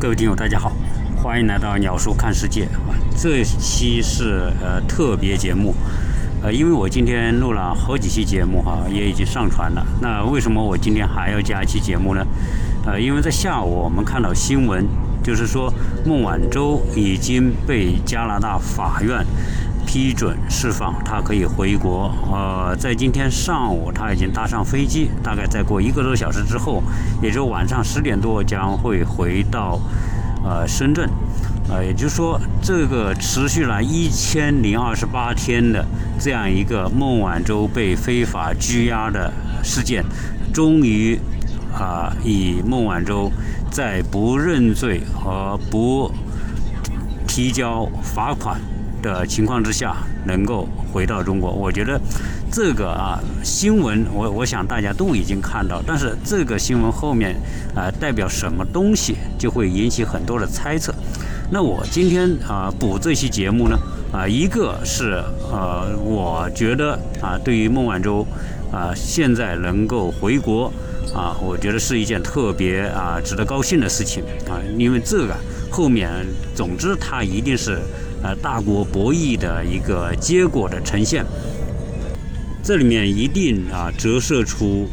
各位听友，大家好，欢迎来到鸟叔看世界啊！这期是呃特别节目，呃，因为我今天录了好几期节目哈，也已经上传了。那为什么我今天还要加一期节目呢？呃，因为在下午我们看到新闻，就是说孟晚舟已经被加拿大法院批准释放，他可以回国。呃，在今天上午他已经搭上飞机，大概再过一个多小时之后，也就晚上十点多将会回到呃深圳。呃，也就是说，这个持续了一千零二十八天的这样一个孟晚舟被非法拘押的事件，终于。啊，以孟晚舟在不认罪和不提交罚款的情况之下，能够回到中国，我觉得这个啊新闻，我我想大家都已经看到，但是这个新闻后面啊代表什么东西，就会引起很多的猜测。那我今天啊补这期节目呢，啊一个是呃，我觉得啊对于孟晚舟啊现在能够回国。啊，我觉得是一件特别啊值得高兴的事情啊，因为这个后面，总之它一定是呃大国博弈的一个结果的呈现。这里面一定啊折射出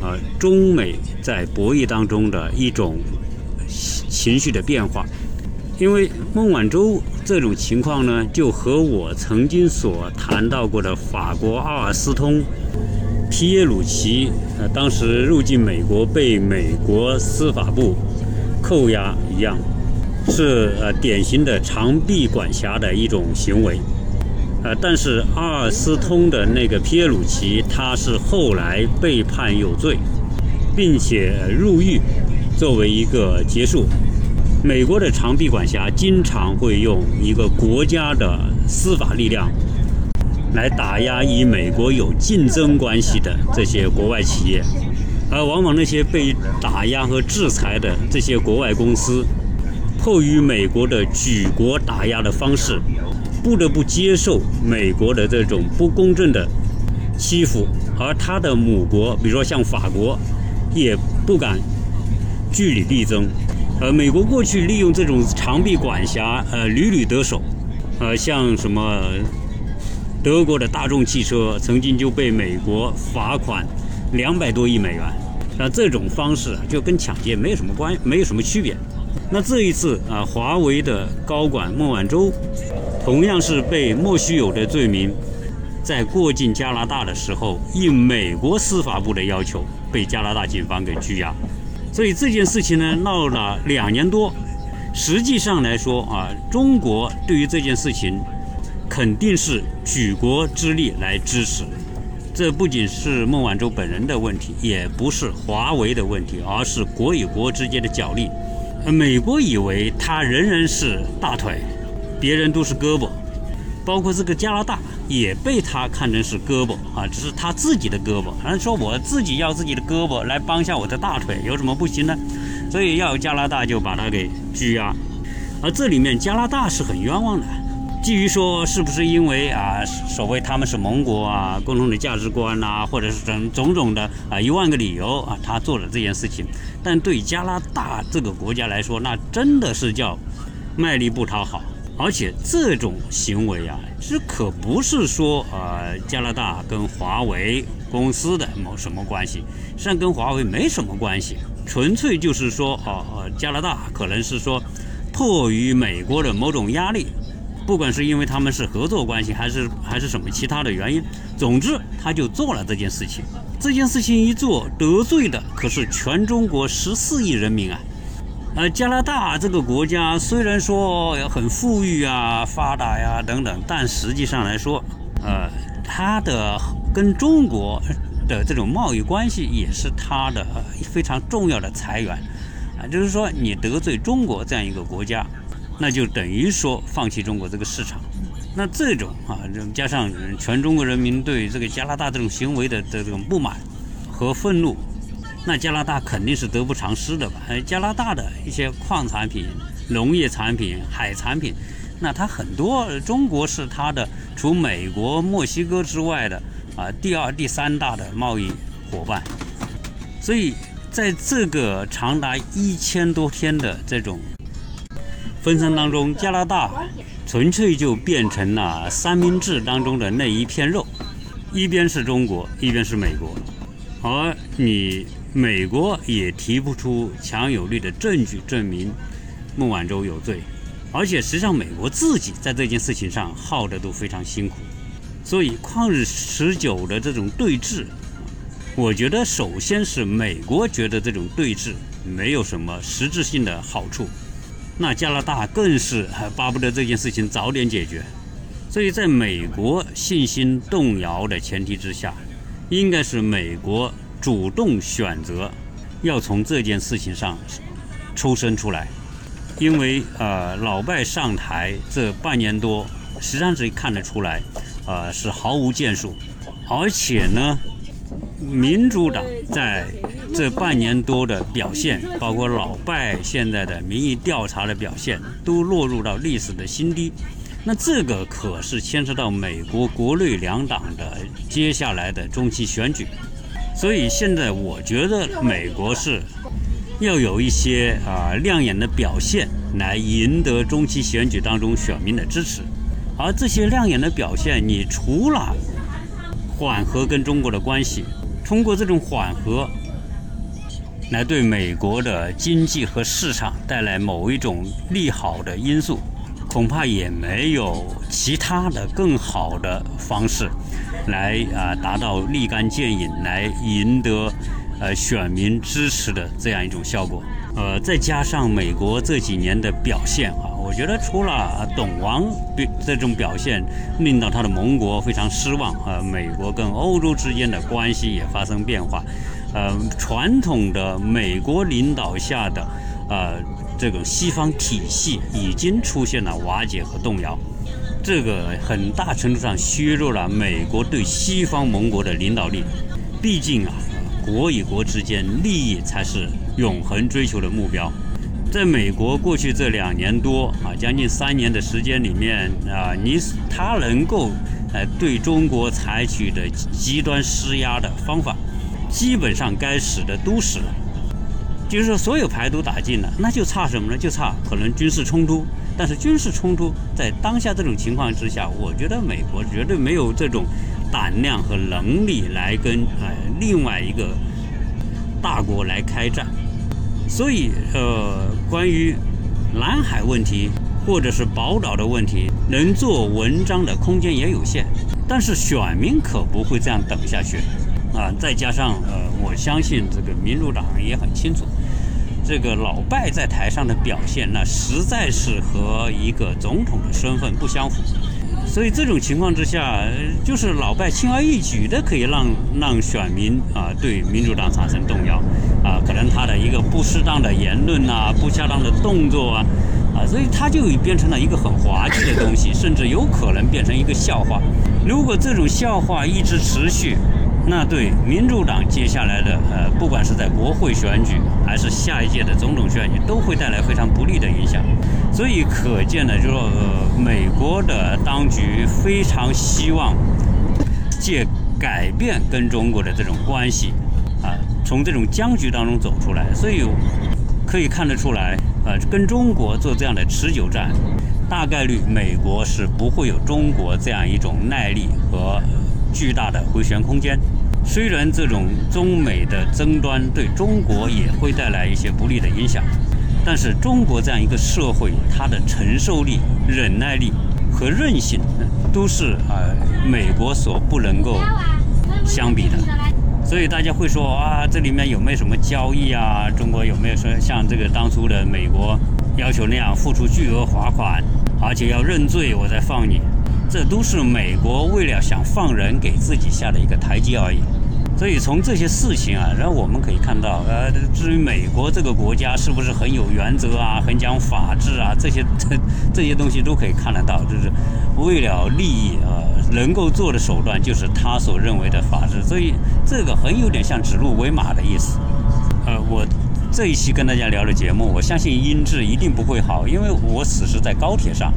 呃中美在博弈当中的一种情绪的变化，因为孟晚舟这种情况呢，就和我曾经所谈到过的法国阿尔斯通。皮耶鲁齐，呃，当时入境美国被美国司法部扣押一样，是呃典型的长臂管辖的一种行为，呃，但是阿尔斯通的那个皮耶鲁齐，他是后来被判有罪，并且入狱，作为一个结束。美国的长臂管辖经常会用一个国家的司法力量。来打压与美国有竞争关系的这些国外企业，而往往那些被打压和制裁的这些国外公司，迫于美国的举国打压的方式，不得不接受美国的这种不公正的欺负，而他的母国，比如说像法国，也不敢据理力争。呃，美国过去利用这种长臂管辖，呃，屡屡得手，呃，像什么？德国的大众汽车曾经就被美国罚款两百多亿美元，那这种方式就跟抢劫没有什么关，没有什么区别。那这一次啊，华为的高管孟晚舟同样是被莫须有的罪名，在过境加拿大的时候，应美国司法部的要求，被加拿大警方给拘押。所以这件事情呢，闹了两年多。实际上来说啊，中国对于这件事情。肯定是举国之力来支持，这不仅是孟晚舟本人的问题，也不是华为的问题，而是国与国之间的角力。美国以为他仍然是大腿，别人都是胳膊，包括这个加拿大也被他看成是胳膊啊，只是他自己的胳膊。反正说我自己要自己的胳膊来帮一下我的大腿，有什么不行呢？所以要加拿大就把他给拘押，而这里面加拿大是很冤枉的。基于说是不是因为啊，所谓他们是盟国啊，共同的价值观呐，或者是种种种的啊一万个理由啊，他做了这件事情。但对加拿大这个国家来说，那真的是叫卖力不讨好。而且这种行为啊，这可不是说呃加拿大跟华为公司的某什么关系，实际上跟华为没什么关系，纯粹就是说哦哦加拿大可能是说迫于美国的某种压力。不管是因为他们是合作关系，还是还是什么其他的原因，总之他就做了这件事情。这件事情一做，得罪的可是全中国十四亿人民啊！呃，加拿大这个国家虽然说很富裕啊、发达呀等等，但实际上来说，呃，它的跟中国的这种贸易关系也是它的非常重要的财源啊。就是说，你得罪中国这样一个国家。那就等于说放弃中国这个市场，那这种啊，加上全中国人民对这个加拿大这种行为的这种不满和愤怒，那加拿大肯定是得不偿失的吧？呃，加拿大的一些矿产品、农业产品、海产品，那它很多中国是它的除美国、墨西哥之外的啊第二、第三大的贸易伙伴，所以在这个长达一千多天的这种。分层当中，加拿大纯粹就变成了三明治当中的那一片肉，一边是中国，一边是美国，而你美国也提不出强有力的证据证明孟晚舟有罪，而且实际上美国自己在这件事情上耗的都非常辛苦，所以旷日持久的这种对峙，我觉得首先是美国觉得这种对峙没有什么实质性的好处。那加拿大更是巴不得这件事情早点解决，所以在美国信心动摇的前提之下，应该是美国主动选择要从这件事情上抽身出来，因为呃老拜上台这半年多，实际上是看得出来，呃是毫无建树，而且呢。民主党在这半年多的表现，包括老拜现在的民意调查的表现，都落入到历史的新低。那这个可是牵涉到美国国内两党的接下来的中期选举。所以现在我觉得美国是要有一些啊亮眼的表现，来赢得中期选举当中选民的支持。而这些亮眼的表现，你除了缓和跟中国的关系。通过这种缓和，来对美国的经济和市场带来某一种利好的因素，恐怕也没有其他的更好的方式，来啊达到立竿见影，来赢得呃选民支持的这样一种效果。呃，再加上美国这几年的表现啊，我觉得除了董王这种表现令到他的盟国非常失望，呃，美国跟欧洲之间的关系也发生变化，呃，传统的美国领导下的呃这种西方体系已经出现了瓦解和动摇，这个很大程度上削弱了美国对西方盟国的领导力。毕竟啊，国与国之间利益才是。永恒追求的目标，在美国过去这两年多啊，将近三年的时间里面啊，你他能够呃对中国采取的极端施压的方法，基本上该使的都使了，就是说所有牌都打尽了，那就差什么呢？就差可能军事冲突。但是军事冲突在当下这种情况之下，我觉得美国绝对没有这种胆量和能力来跟呃另外一个大国来开战。所以，呃，关于南海问题或者是宝岛的问题，能做文章的空间也有限。但是选民可不会这样等下去，啊！再加上，呃，我相信这个民主党也很清楚，这个老拜在台上的表现，那实在是和一个总统的身份不相符。所以这种情况之下，就是老拜轻而易举的可以让让选民啊对民主党产生动摇，啊，可能他的一个不适当的言论啊，不恰当的动作啊，啊，所以他就变成了一个很滑稽的东西，甚至有可能变成一个笑话。如果这种笑话一直持续，那对民主党接下来的呃，不管是在国会选举还是下一届的总统选举，都会带来非常不利的影响。所以可见呢，就是说呃，美国的当局非常希望借改变跟中国的这种关系啊，从这种僵局当中走出来。所以可以看得出来，呃，跟中国做这样的持久战，大概率美国是不会有中国这样一种耐力和。巨大的回旋空间。虽然这种中美的争端对中国也会带来一些不利的影响，但是中国这样一个社会，它的承受力、忍耐力和韧性，都是啊美国所不能够相比的。所以大家会说啊，这里面有没有什么交易啊？中国有没有说像这个当初的美国要求那样付出巨额罚款，而且要认罪，我再放你？这都是美国为了想放人给自己下的一个台阶而已，所以从这些事情啊，然后我们可以看到，呃，至于美国这个国家是不是很有原则啊，很讲法治啊，这些 这这些东西都可以看得到，就是为了利益啊，能够做的手段就是他所认为的法治，所以这个很有点像指鹿为马的意思。呃，我这一期跟大家聊的节目，我相信音质一定不会好，因为我此时在高铁上。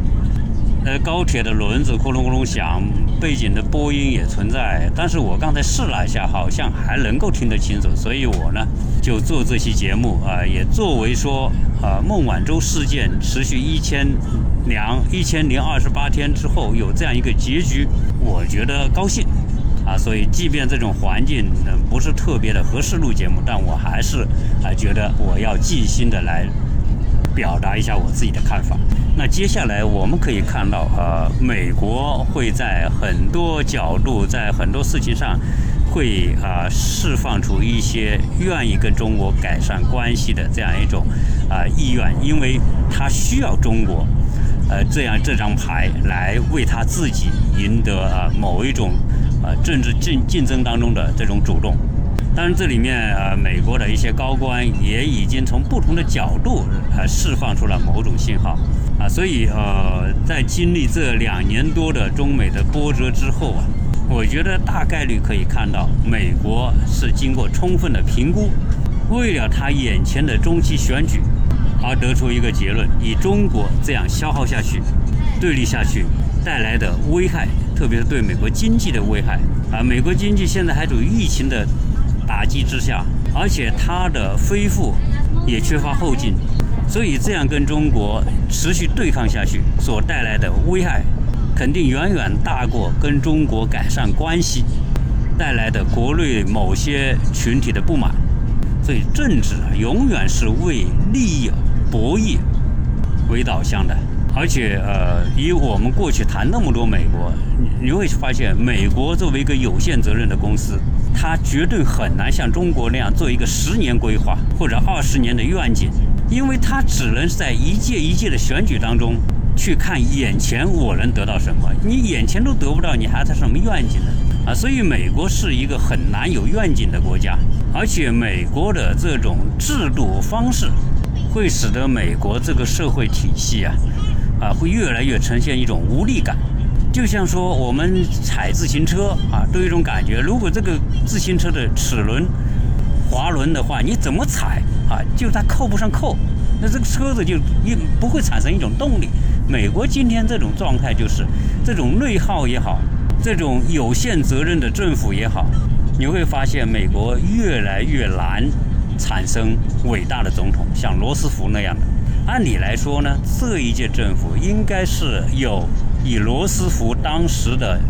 呃，高铁的轮子咕隆咕隆响，背景的播音也存在，但是我刚才试了一下，好像还能够听得清楚，所以我呢就做这期节目啊，也作为说啊孟晚舟事件持续一千两一千零二十八天之后有这样一个结局，我觉得高兴啊，所以即便这种环境不是特别的合适录节目，但我还是啊觉得我要尽心的来。表达一下我自己的看法。那接下来我们可以看到，呃，美国会在很多角度，在很多事情上，会啊释放出一些愿意跟中国改善关系的这样一种啊意愿，因为他需要中国，呃，这样这张牌来为他自己赢得啊某一种啊政治竞竞争当中的这种主动。当然，这里面呃，美国的一些高官也已经从不同的角度呃释放出了某种信号啊，所以呃，在经历这两年多的中美的波折之后啊，我觉得大概率可以看到，美国是经过充分的评估，为了他眼前的中期选举而得出一个结论：以中国这样消耗下去、对立下去带来的危害，特别是对美国经济的危害啊，美国经济现在还处于疫情的。打击之下，而且它的恢复也缺乏后劲，所以这样跟中国持续对抗下去所带来的危害，肯定远远大过跟中国改善关系带来的国内某些群体的不满。所以政治啊，永远是为利益博弈为导向的。而且呃，以我们过去谈那么多美国，你会发现，美国作为一个有限责任的公司。它绝对很难像中国那样做一个十年规划或者二十年的愿景，因为它只能在一届一届的选举当中去看眼前我能得到什么，你眼前都得不到，你还谈什么愿景呢？啊，所以美国是一个很难有愿景的国家，而且美国的这种制度方式会使得美国这个社会体系啊，啊，会越来越呈现一种无力感。就像说我们踩自行车啊，都有一种感觉。如果这个自行车的齿轮、滑轮的话，你怎么踩啊，就它扣不上扣，那这个车子就一不会产生一种动力。美国今天这种状态就是，这种内耗也好，这种有限责任的政府也好，你会发现美国越来越难产生伟大的总统，像罗斯福那样的。按理来说呢，这一届政府应该是有。以罗斯福当时的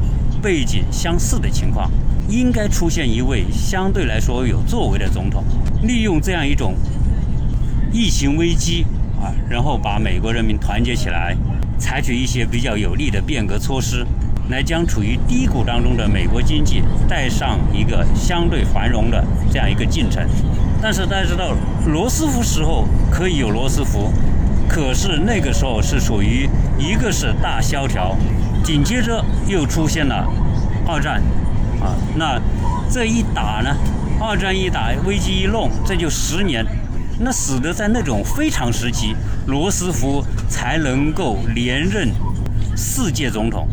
背景相似的情况，应该出现一位相对来说有作为的总统，利用这样一种疫情危机啊，然后把美国人民团结起来，采取一些比较有力的变革措施，来将处于低谷当中的美国经济带上一个相对繁荣的这样一个进程。但是大家知道，罗斯福时候可以有罗斯福。可是那个时候是属于一个是大萧条，紧接着又出现了二战，那这一打呢，二战一打，危机一弄，这就十年，那使得在那种非常时期，罗斯福才能够连任四届总统，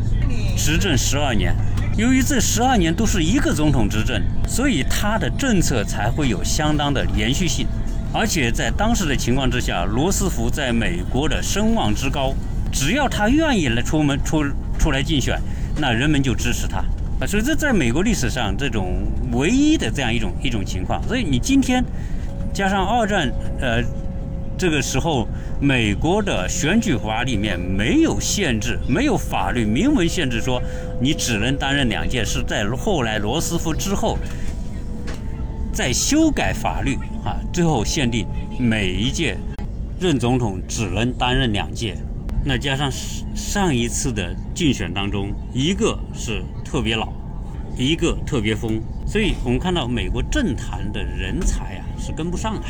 执政十二年。由于这十二年都是一个总统执政，所以他的政策才会有相当的连续性。而且在当时的情况之下，罗斯福在美国的声望之高，只要他愿意来出门出出来竞选，那人们就支持他啊。所以这在美国历史上这种唯一的这样一种一种情况。所以你今天加上二战，呃，这个时候美国的选举法里面没有限制，没有法律明文限制说你只能担任两届，是在后来罗斯福之后。再修改法律啊，最后限定每一届任总统只能担任两届。那加上上一次的竞选当中，一个是特别老，一个特别疯，所以我们看到美国政坛的人才啊是跟不上的。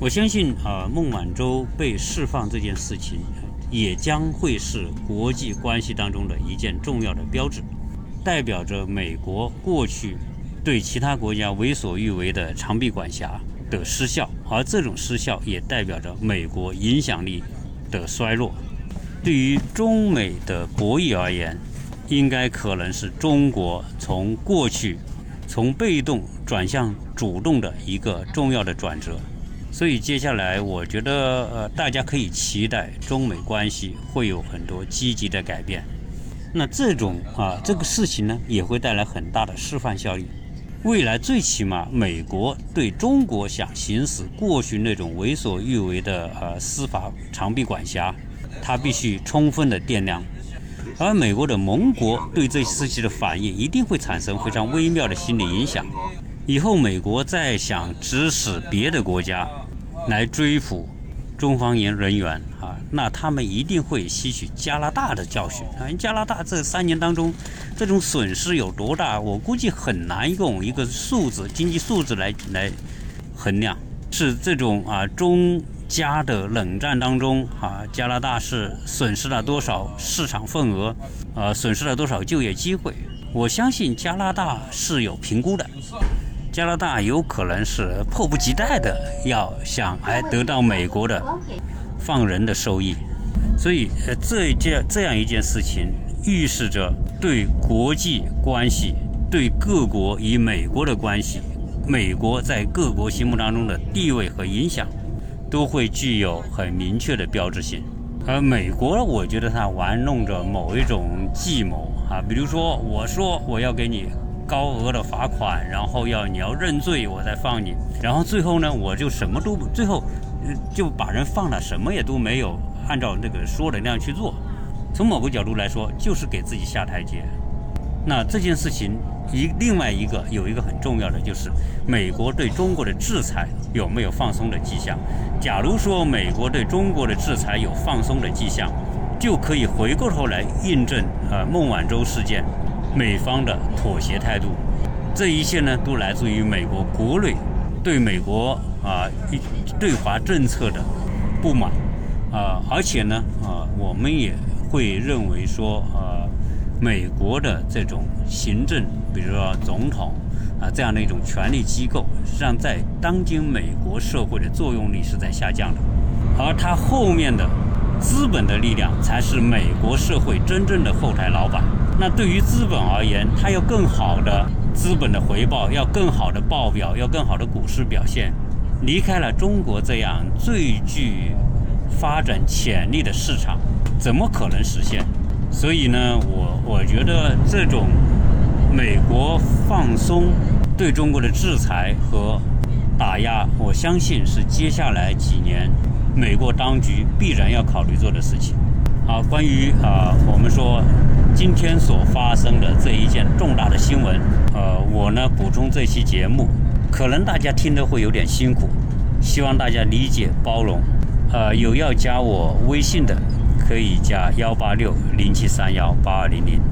我相信啊，孟晚舟被释放这件事情，也将会是国际关系当中的一件重要的标志，代表着美国过去。对其他国家为所欲为的长臂管辖的失效，而这种失效也代表着美国影响力的衰落。对于中美的博弈而言，应该可能是中国从过去从被动转向主动的一个重要的转折。所以接下来我觉得呃，大家可以期待中美关系会有很多积极的改变。那这种啊，这个事情呢，也会带来很大的示范效应。未来最起码，美国对中国想行使过去那种为所欲为的呃司法长臂管辖，它必须充分的掂量。而美国的盟国对这事情的反应，一定会产生非常微妙的心理影响。以后美国再想指使别的国家来追捕中方人人员啊，那他们一定会吸取加拿大的教训啊。加拿大这三年当中，这种损失有多大？我估计很难用一个数字、经济数字来来衡量。是这种啊，中加的冷战当中啊，加拿大是损失了多少市场份额？呃，损失了多少就业机会？我相信加拿大是有评估的。加拿大有可能是迫不及待的要想来得到美国的放人的收益，所以呃这一件这样一件事情预示着对国际关系、对各国与美国的关系、美国在各国心目当中的地位和影响，都会具有很明确的标志性。而美国，我觉得他玩弄着某一种计谋啊，比如说我说我要给你。高额的罚款，然后要你要认罪，我再放你。然后最后呢，我就什么都最后就把人放了，什么也都没有按照那个说的那样去做。从某个角度来说，就是给自己下台阶。那这件事情一另外一个有一个很重要的就是，美国对中国的制裁有没有放松的迹象？假如说美国对中国的制裁有放松的迹象，就可以回过头来印证呃孟晚舟事件。美方的妥协态度，这一切呢，都来自于美国国内对美国啊对华政策的不满啊，而且呢啊，我们也会认为说啊，美国的这种行政，比如说总统啊这样的一种权力机构，实际上在当今美国社会的作用力是在下降的，而它后面的资本的力量，才是美国社会真正的后台老板。那对于资本而言，它要更好的资本的回报，要更好的报表，要更好的股市表现。离开了中国这样最具发展潜力的市场，怎么可能实现？所以呢，我我觉得这种美国放松对中国的制裁和打压，我相信是接下来几年美国当局必然要考虑做的事情。啊，关于啊，我们说今天所发生的这一件重大的新闻，呃，我呢补充这期节目，可能大家听得会有点辛苦，希望大家理解包容。呃，有要加我微信的，可以加幺八六零七三幺八二零零。